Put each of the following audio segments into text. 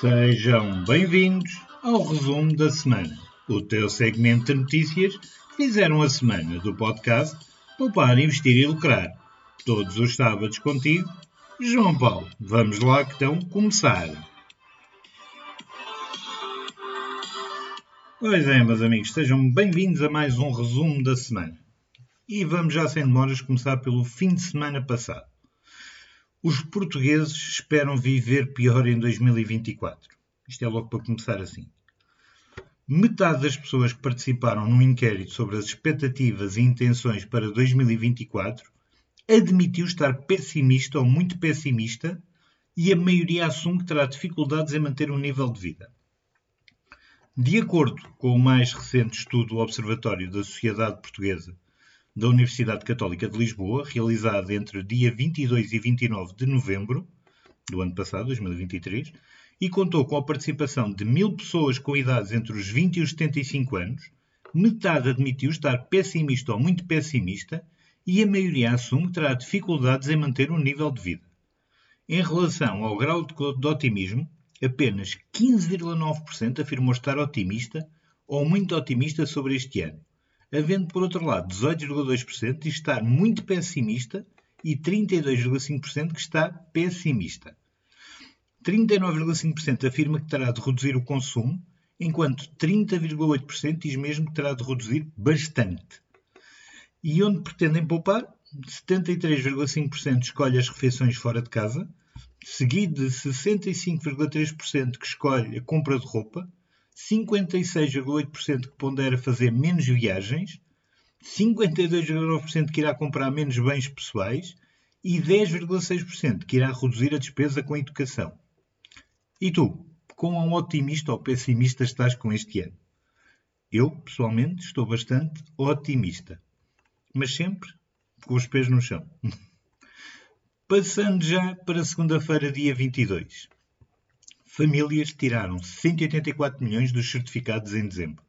Sejam bem-vindos ao resumo da semana, o teu segmento de notícias que fizeram a semana do podcast Poupar, Investir e Lucrar. Todos os sábados contigo, João Paulo. Vamos lá que então começar. Pois é, meus amigos, sejam bem-vindos a mais um resumo da semana. E vamos já sem demoras começar pelo fim de semana passado. Os portugueses esperam viver pior em 2024. Isto é logo para começar assim. Metade das pessoas que participaram num inquérito sobre as expectativas e intenções para 2024 admitiu estar pessimista ou muito pessimista e a maioria assume que terá dificuldades em manter um nível de vida. De acordo com o mais recente estudo do Observatório da Sociedade Portuguesa da Universidade Católica de Lisboa, realizada entre dia 22 e 29 de novembro do ano passado, 2023, e contou com a participação de mil pessoas com idades entre os 20 e os 75 anos, metade admitiu estar pessimista ou muito pessimista e a maioria assume que terá dificuldades em manter um nível de vida. Em relação ao grau de otimismo, apenas 15,9% afirmou estar otimista ou muito otimista sobre este ano, havendo, por outro lado, 18,2% de estar muito pessimista e 32,5% que está pessimista. 39,5% afirma que terá de reduzir o consumo, enquanto 30,8% diz mesmo que terá de reduzir bastante. E onde pretendem poupar? 73,5% escolhe as refeições fora de casa, seguido de 65,3% que escolhe a compra de roupa, 56,8% que pondera fazer menos viagens, 52,9% que irá comprar menos bens pessoais e 10,6% que irá reduzir a despesa com a educação. E tu, quão otimista ou pessimista estás com este ano? Eu, pessoalmente, estou bastante otimista, mas sempre com os pés no chão. Passando já para segunda-feira, dia 22 famílias tiraram 184 milhões dos certificados em dezembro.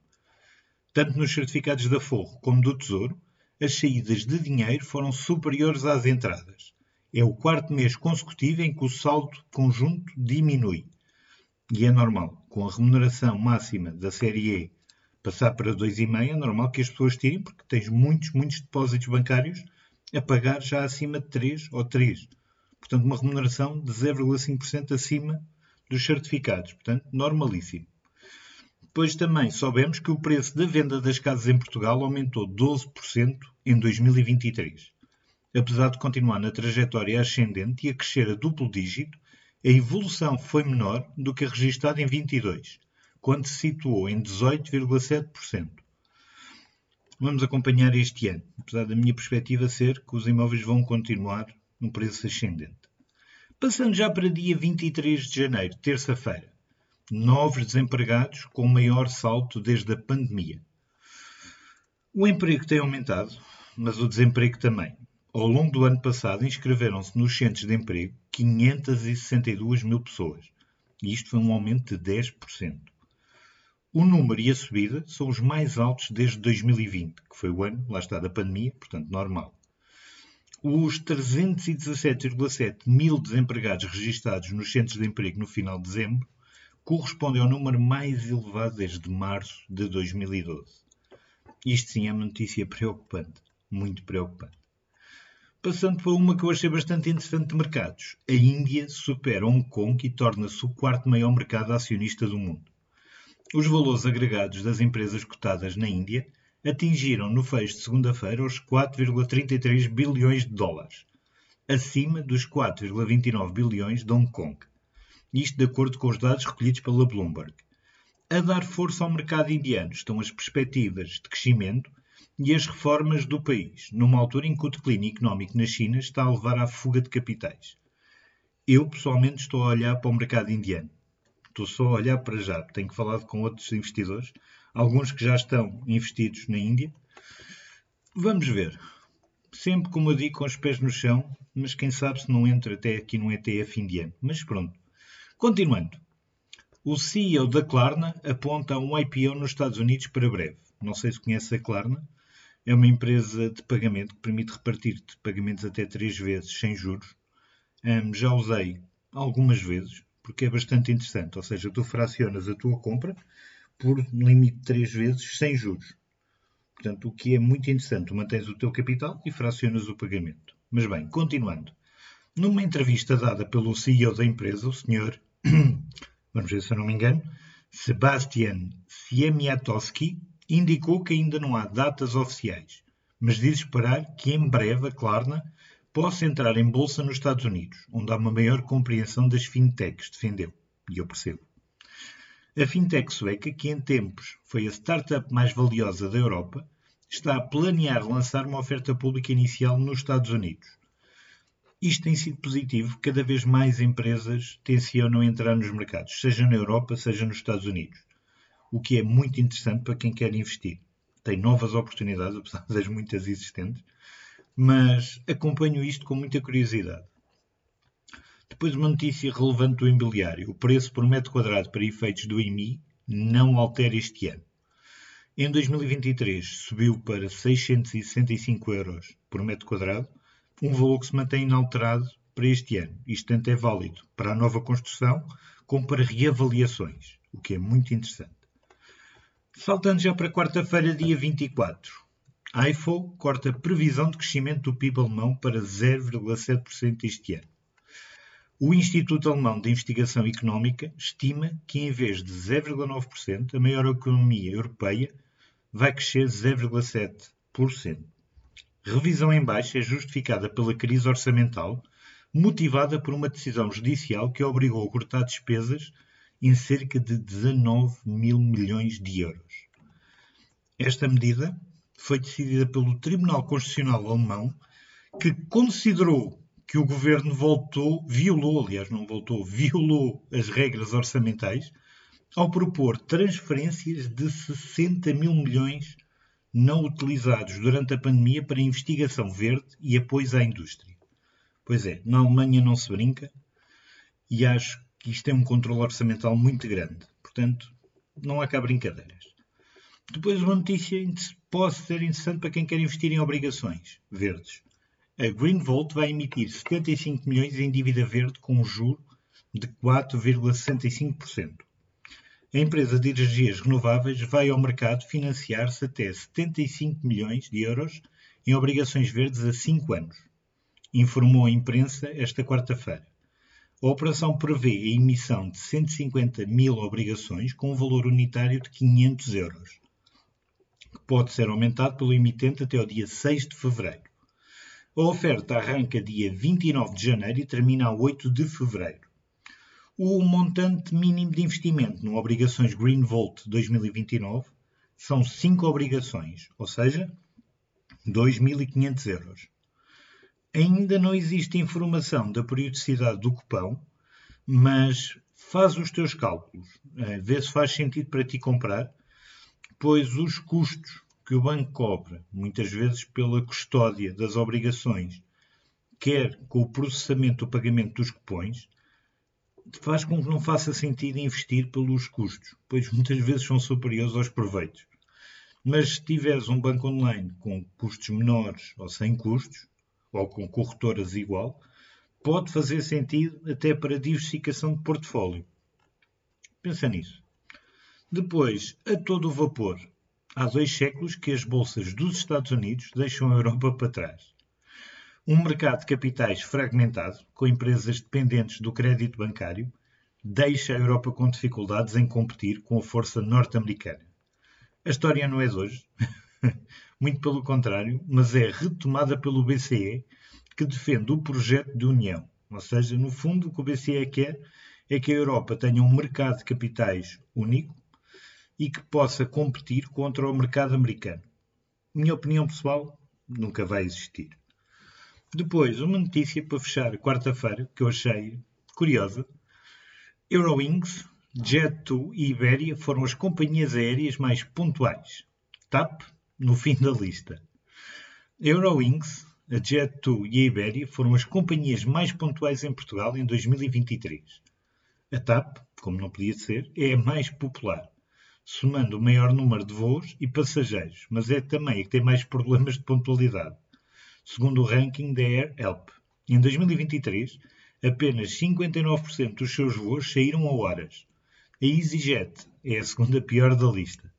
Tanto nos certificados da Forro como do Tesouro, as saídas de dinheiro foram superiores às entradas. É o quarto mês consecutivo em que o saldo conjunto diminui. E é normal, com a remuneração máxima da série E passar para 2,5, é normal que as pessoas tirem, porque tens muitos, muitos depósitos bancários a pagar já acima de 3 ou 3. Portanto, uma remuneração de 0,5% acima dos certificados, portanto, normalíssimo. Depois também soubemos que o preço da venda das casas em Portugal aumentou 12% em 2023. Apesar de continuar na trajetória ascendente e a crescer a duplo dígito, a evolução foi menor do que a registada em 22, quando se situou em 18,7%. Vamos acompanhar este ano, apesar da minha perspectiva ser que os imóveis vão continuar no preço ascendente. Passando já para dia 23 de janeiro, terça-feira. Novos desempregados com maior salto desde a pandemia. O emprego tem aumentado, mas o desemprego também. Ao longo do ano passado, inscreveram-se nos centros de emprego 562 mil pessoas. E isto foi um aumento de 10%. O número e a subida são os mais altos desde 2020, que foi o ano, lá está, da pandemia, portanto, normal. Os 317,7 mil desempregados registados nos centros de emprego no final de dezembro correspondem ao número mais elevado desde março de 2012. Isto sim é uma notícia preocupante, muito preocupante. Passando para uma que eu achei bastante interessante de mercados. A Índia supera Hong Kong e torna-se o quarto maior mercado acionista do mundo. Os valores agregados das empresas cotadas na Índia atingiram no fecho de segunda-feira os 4,33 bilhões de dólares, acima dos 4,29 bilhões de Hong Kong. Isto de acordo com os dados recolhidos pela Bloomberg. A dar força ao mercado indiano estão as perspectivas de crescimento e as reformas do país, numa altura em que o declínio económico na China está a levar à fuga de capitais. Eu, pessoalmente, estou a olhar para o mercado indiano. Estou só a olhar para já. Tenho falado com outros investidores alguns que já estão investidos na Índia. Vamos ver. Sempre, como eu digo, com os pés no chão, mas quem sabe se não entra até aqui num ETF indiano. Mas pronto. Continuando. O CEO da Klarna aponta um IPO nos Estados Unidos para breve. Não sei se conhece a Klarna. É uma empresa de pagamento que permite repartir pagamentos até três vezes sem juros. Um, já usei algumas vezes. porque é bastante interessante. Ou seja, tu fracionas a tua compra por limite de 3 vezes sem juros. Portanto, o que é muito interessante, mantens o teu capital e fracionas o pagamento. Mas bem, continuando. Numa entrevista dada pelo CEO da empresa, o senhor, vamos ver se eu não me engano, Sebastian Siemiatowski, indicou que ainda não há datas oficiais, mas diz esperar que em breve a Klarna possa entrar em bolsa nos Estados Unidos, onde há uma maior compreensão das fintechs, defendeu. E eu percebo. A fintech sueca, que em tempos foi a startup mais valiosa da Europa, está a planear lançar uma oferta pública inicial nos Estados Unidos. Isto tem sido positivo, cada vez mais empresas tencionam entrar nos mercados, seja na Europa, seja nos Estados Unidos, o que é muito interessante para quem quer investir. Tem novas oportunidades, apesar das muitas existentes, mas acompanho isto com muita curiosidade. Depois, uma notícia relevante do imobiliário. O preço por metro quadrado para efeitos do IMI não altera este ano. Em 2023 subiu para 665 euros por metro quadrado, um valor que se mantém inalterado para este ano. Isto tanto é válido para a nova construção como para reavaliações, o que é muito interessante. Saltando já para quarta-feira, dia 24. A IFO corta previsão de crescimento do PIB alemão para 0,7% este ano. O Instituto Alemão de Investigação Económica estima que, em vez de 0,9%, a maior economia europeia vai crescer 0,7%. Revisão em baixa é justificada pela crise orçamental, motivada por uma decisão judicial que obrigou a cortar despesas em cerca de 19 mil milhões de euros. Esta medida foi decidida pelo Tribunal Constitucional Alemão, que considerou que o governo voltou, violou, aliás, não voltou, violou as regras orçamentais ao propor transferências de 60 mil milhões não utilizados durante a pandemia para investigação verde e apoios à indústria. Pois é, na Alemanha não se brinca e acho que isto é um controle orçamental muito grande. Portanto, não há cá brincadeiras. Depois, uma notícia pode ser interessante para quem quer investir em obrigações verdes. A Greenvolt vai emitir 75 milhões em dívida verde com um juro de 4,65%. A empresa de energias renováveis vai ao mercado financiar-se até 75 milhões de euros em obrigações verdes a 5 anos, informou a imprensa esta quarta-feira. A operação prevê a emissão de 150 mil obrigações com um valor unitário de 500 euros que pode ser aumentado pelo emitente até o dia 6 de fevereiro. A oferta arranca dia 29 de janeiro e termina a 8 de fevereiro. O montante mínimo de investimento no Obrigações Green Volt 2029 são 5 obrigações, ou seja, 2.500 euros. Ainda não existe informação da periodicidade do cupão, mas faz os teus cálculos, eh, vê se faz sentido para ti comprar pois os custos que o banco cobra, muitas vezes pela custódia das obrigações, quer com o processamento do pagamento dos cupões, faz com que não faça sentido investir pelos custos, pois muitas vezes são superiores aos proveitos. Mas se tiveres um banco online com custos menores ou sem custos, ou com corretoras igual, pode fazer sentido até para diversificação de portfólio. Pensa nisso. Depois, a todo vapor. Há dois séculos que as bolsas dos Estados Unidos deixam a Europa para trás. Um mercado de capitais fragmentado, com empresas dependentes do crédito bancário, deixa a Europa com dificuldades em competir com a força norte-americana. A história não é de hoje, muito pelo contrário, mas é retomada pelo BCE, que defende o projeto de união. Ou seja, no fundo, o que o BCE quer é que a Europa tenha um mercado de capitais único, e que possa competir contra o mercado americano. Minha opinião pessoal, nunca vai existir. Depois, uma notícia para fechar quarta-feira que eu achei curiosa. Eurowings, Jet2 e Iberia foram as companhias aéreas mais pontuais. TAP, no fim da lista. Eurowings, a Jet2 e a Iberia foram as companhias mais pontuais em Portugal em 2023. A TAP, como não podia ser, é a mais popular somando o maior número de voos e passageiros, mas é também a que tem mais problemas de pontualidade, segundo o ranking da Air Help. Em 2023, apenas 59% dos seus voos saíram a horas. A EasyJet é a segunda pior da lista.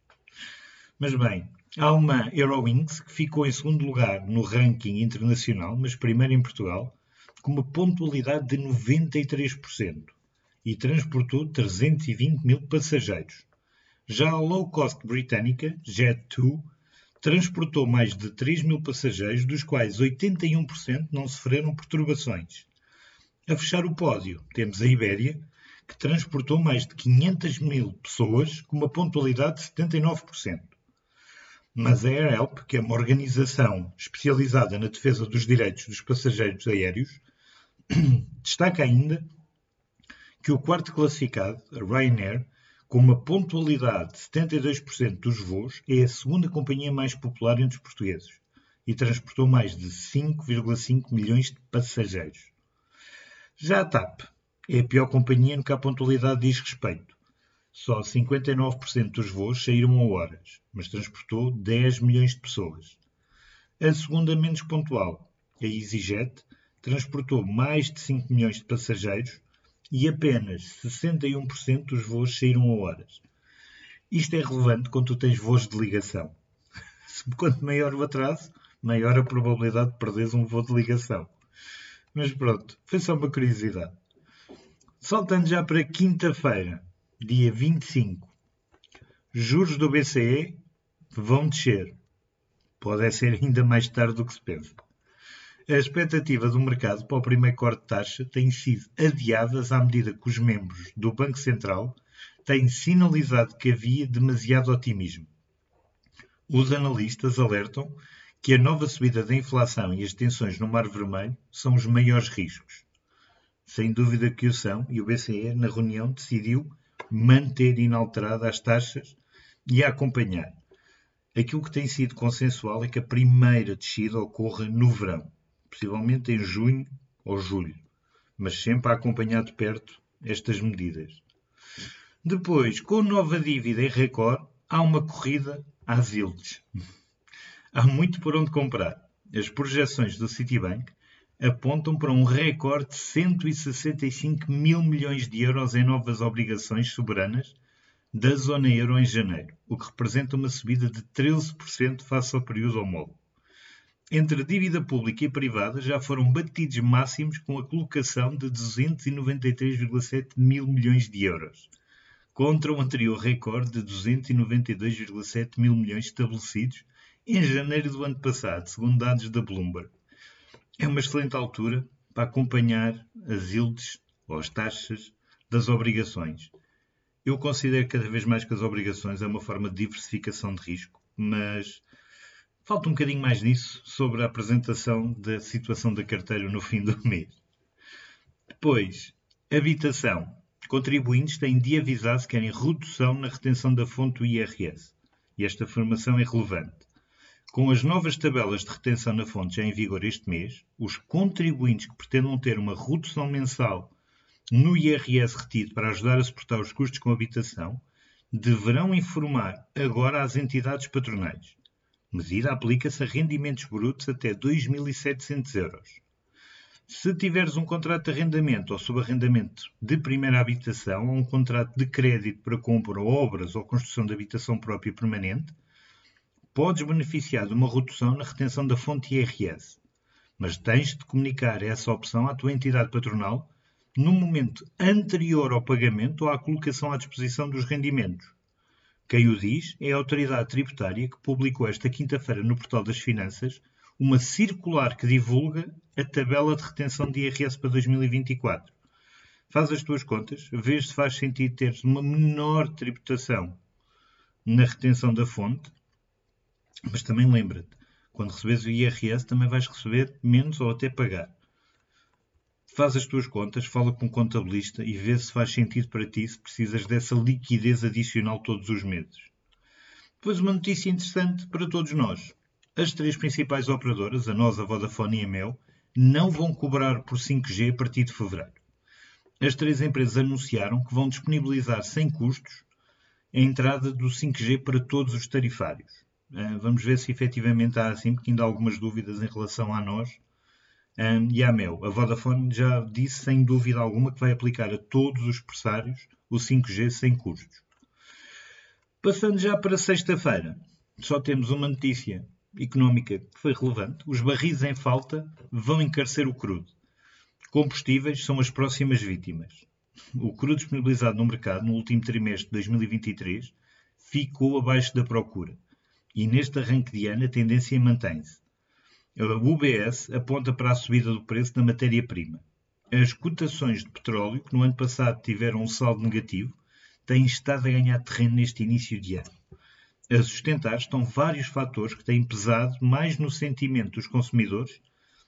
Mas bem, há uma Eurowings que ficou em segundo lugar no ranking internacional, mas primeiro em Portugal, com uma pontualidade de 93% e transportou 320 mil passageiros. Já a low cost britânica, Jet2, transportou mais de 3 mil passageiros, dos quais 81% não sofreram perturbações. A fechar o pódio, temos a Ibéria, que transportou mais de 500 mil pessoas, com uma pontualidade de 79%. Mas a AirHelp, que é uma organização especializada na defesa dos direitos dos passageiros aéreos, destaca ainda que o quarto classificado, a Ryanair, com uma pontualidade de 72% dos voos, é a segunda companhia mais popular entre os portugueses e transportou mais de 5,5 milhões de passageiros. Já a TAP é a pior companhia no que a pontualidade diz respeito. Só 59% dos voos saíram a horas, mas transportou 10 milhões de pessoas. A segunda menos pontual, a EasyJet, transportou mais de 5 milhões de passageiros e apenas 61% dos voos saíram a horas. Isto é relevante quando tu tens voos de ligação. Quanto maior o atraso, maior a probabilidade de perderes um voo de ligação. Mas pronto, foi só uma curiosidade. Saltando já para quinta-feira, dia 25. Juros do BCE vão descer. Pode ser ainda mais tarde do que se pensa. A expectativa do mercado para o primeiro corte de taxa tem sido adiadas à medida que os membros do Banco Central têm sinalizado que havia demasiado otimismo. Os analistas alertam que a nova subida da inflação e as tensões no Mar Vermelho são os maiores riscos. Sem dúvida que o são, e o BCE, na reunião, decidiu manter inalteradas as taxas e a acompanhar. Aquilo que tem sido consensual é que a primeira descida ocorra no verão possivelmente em junho ou julho, mas sempre a acompanhar de perto estas medidas. Depois, com nova dívida em recorde, há uma corrida às ilhas. há muito por onde comprar. As projeções do Citibank apontam para um recorde de 165 mil milhões de euros em novas obrigações soberanas da zona euro em janeiro, o que representa uma subida de 13% face ao período homólogo entre dívida pública e privada já foram batidos máximos com a colocação de 293,7 mil milhões de euros, contra o anterior recorde de 292,7 mil milhões estabelecidos em janeiro do ano passado, segundo dados da Bloomberg. É uma excelente altura para acompanhar as yields ou as taxas das obrigações. Eu considero cada vez mais que as obrigações é uma forma de diversificação de risco, mas Falta um bocadinho mais nisso sobre a apresentação da situação da carteira no fim do mês. Depois, habitação. Contribuintes têm de avisar se querem redução na retenção da fonte do IRS. E esta informação é relevante. Com as novas tabelas de retenção na fonte já em vigor este mês, os contribuintes que pretendam ter uma redução mensal no IRS retido para ajudar a suportar os custos com habitação deverão informar agora às entidades patronais medida aplica-se a rendimentos brutos até 2.700 euros. Se tiveres um contrato de arrendamento ou subarrendamento de primeira habitação ou um contrato de crédito para compra ou obras ou construção de habitação própria permanente, podes beneficiar de uma redução na retenção da fonte IRS, mas tens de comunicar essa opção à tua entidade patronal no momento anterior ao pagamento ou à colocação à disposição dos rendimentos. Quem o diz é a autoridade tributária que publicou esta quinta-feira no Portal das Finanças uma circular que divulga a tabela de retenção de IRS para 2024. Faz as tuas contas, vês se faz sentido teres uma menor tributação na retenção da fonte, mas também lembra-te, quando recebes o IRS também vais receber menos ou até pagar faz as tuas contas, fala com um contabilista e vê se faz sentido para ti se precisas dessa liquidez adicional todos os meses. Depois uma notícia interessante para todos nós. As três principais operadoras, a NOS, a Vodafone e a Mel, não vão cobrar por 5G a partir de fevereiro. As três empresas anunciaram que vão disponibilizar sem custos a entrada do 5G para todos os tarifários. Eh, vamos ver se efetivamente há assim, porque ainda há algumas dúvidas em relação a nós um, e a Mel. A Vodafone já disse sem dúvida alguma que vai aplicar a todos os pressários o 5G sem custos. Passando já para sexta-feira, só temos uma notícia económica que foi relevante. Os barris em falta vão encarecer o crudo. Combustíveis são as próximas vítimas. O crudo disponibilizado no mercado no último trimestre de 2023 ficou abaixo da procura. E neste arranque de ano a tendência mantém-se. A UBS aponta para a subida do preço da matéria-prima. As cotações de petróleo, que no ano passado tiveram um saldo negativo, têm estado a ganhar terreno neste início de ano. A sustentar estão vários fatores que têm pesado mais no sentimento dos consumidores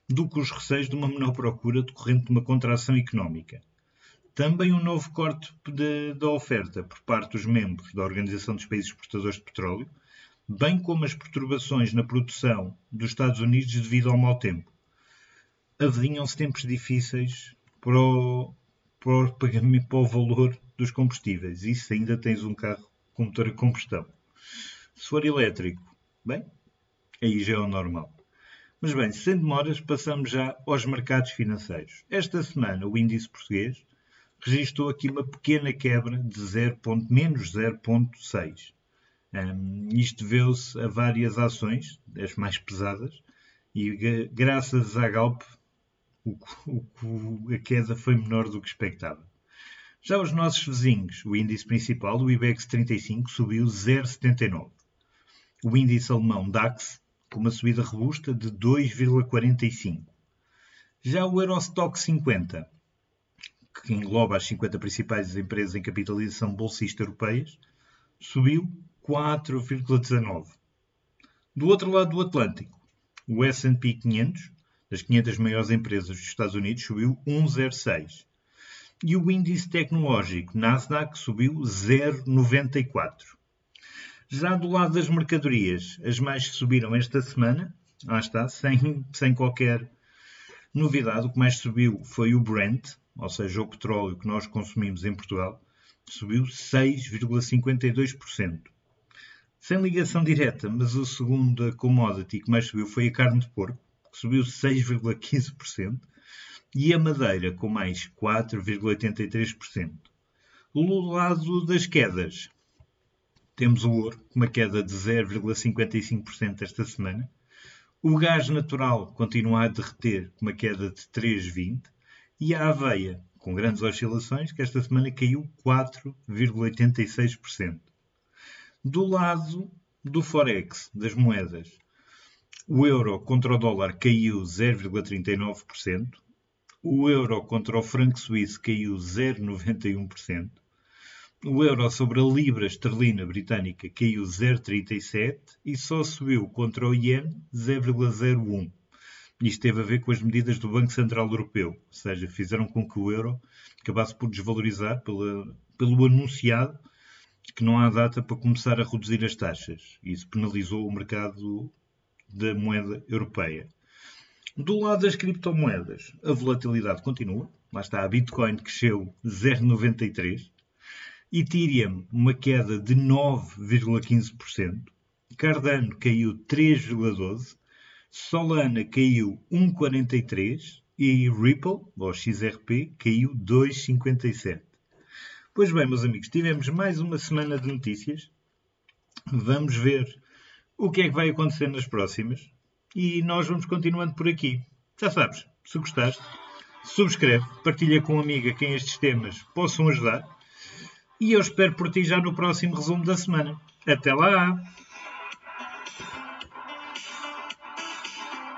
do que os receios de uma menor procura decorrente de uma contração económica. Também um novo corte da oferta por parte dos membros da Organização dos Países Exportadores de Petróleo, bem como as perturbações na produção dos Estados Unidos devido ao mau tempo. Avinham-se tempos difíceis para o, para, o para o valor dos combustíveis. Isso ainda tens um carro com motor a combustão. Se for elétrico, bem, aí já é o normal. Mas bem, sem demoras, passamos já aos mercados financeiros. Esta semana, o índice português registrou aqui uma pequena quebra de 0, menos 0,6. Um, isto deu-se a várias ações, as mais pesadas, e graças à Galp o, o, a queda foi menor do que expectável. Já os nossos vizinhos, o índice principal, o IBEX 35, subiu 0,79. O índice alemão DAX, com uma subida robusta de 2,45. Já o Eurostock 50, que engloba as 50 principais empresas em capitalização bolsista europeias, subiu 4,19. Do outro lado do Atlântico, o S&P 500, das 500 maiores empresas dos Estados Unidos, subiu 1,06. E o índice tecnológico Nasdaq subiu 0,94. Já do lado das mercadorias, as mais que subiram esta semana, lá está, sem, sem qualquer novidade, o que mais subiu foi o Brent, ou seja, o petróleo que nós consumimos em Portugal, subiu 6,52% sem ligação direta, mas o segundo commodity que mais subiu foi a carne de porco, que subiu 6,15%, e a madeira, com mais 4,83%. Do lado das quedas, temos o ouro, com uma queda de 0,55% esta semana. O gás natural continua a derreter, com uma queda de 3,20%. E a aveia, com grandes oscilações, que esta semana caiu 4,86%. Do lado do Forex, das moedas, o euro contra o dólar caiu 0,39%, o euro contra o franco suíço caiu 0,91%, o euro sobre a libra esterlina britânica caiu 0,37% e só subiu contra o iene 0,01%. Isto teve a ver com as medidas do Banco Central Europeu, ou seja, fizeram com que o euro acabasse por desvalorizar pela, pelo anunciado que não há data para começar a reduzir as taxas. Isso penalizou o mercado da moeda europeia. Do lado das criptomoedas, a volatilidade continua. Lá está, a Bitcoin cresceu 0,93%, Ethereum uma queda de 9,15%, Cardano caiu 3,12%, Solana caiu 1,43% e Ripple, ou XRP, caiu 2,57%. Pois bem, meus amigos, tivemos mais uma semana de notícias. Vamos ver o que é que vai acontecer nas próximas. E nós vamos continuando por aqui. Já sabes, se gostaste, subscreve, partilha com um amigo a quem estes temas possam ajudar. E eu espero por ti já no próximo resumo da semana. Até lá!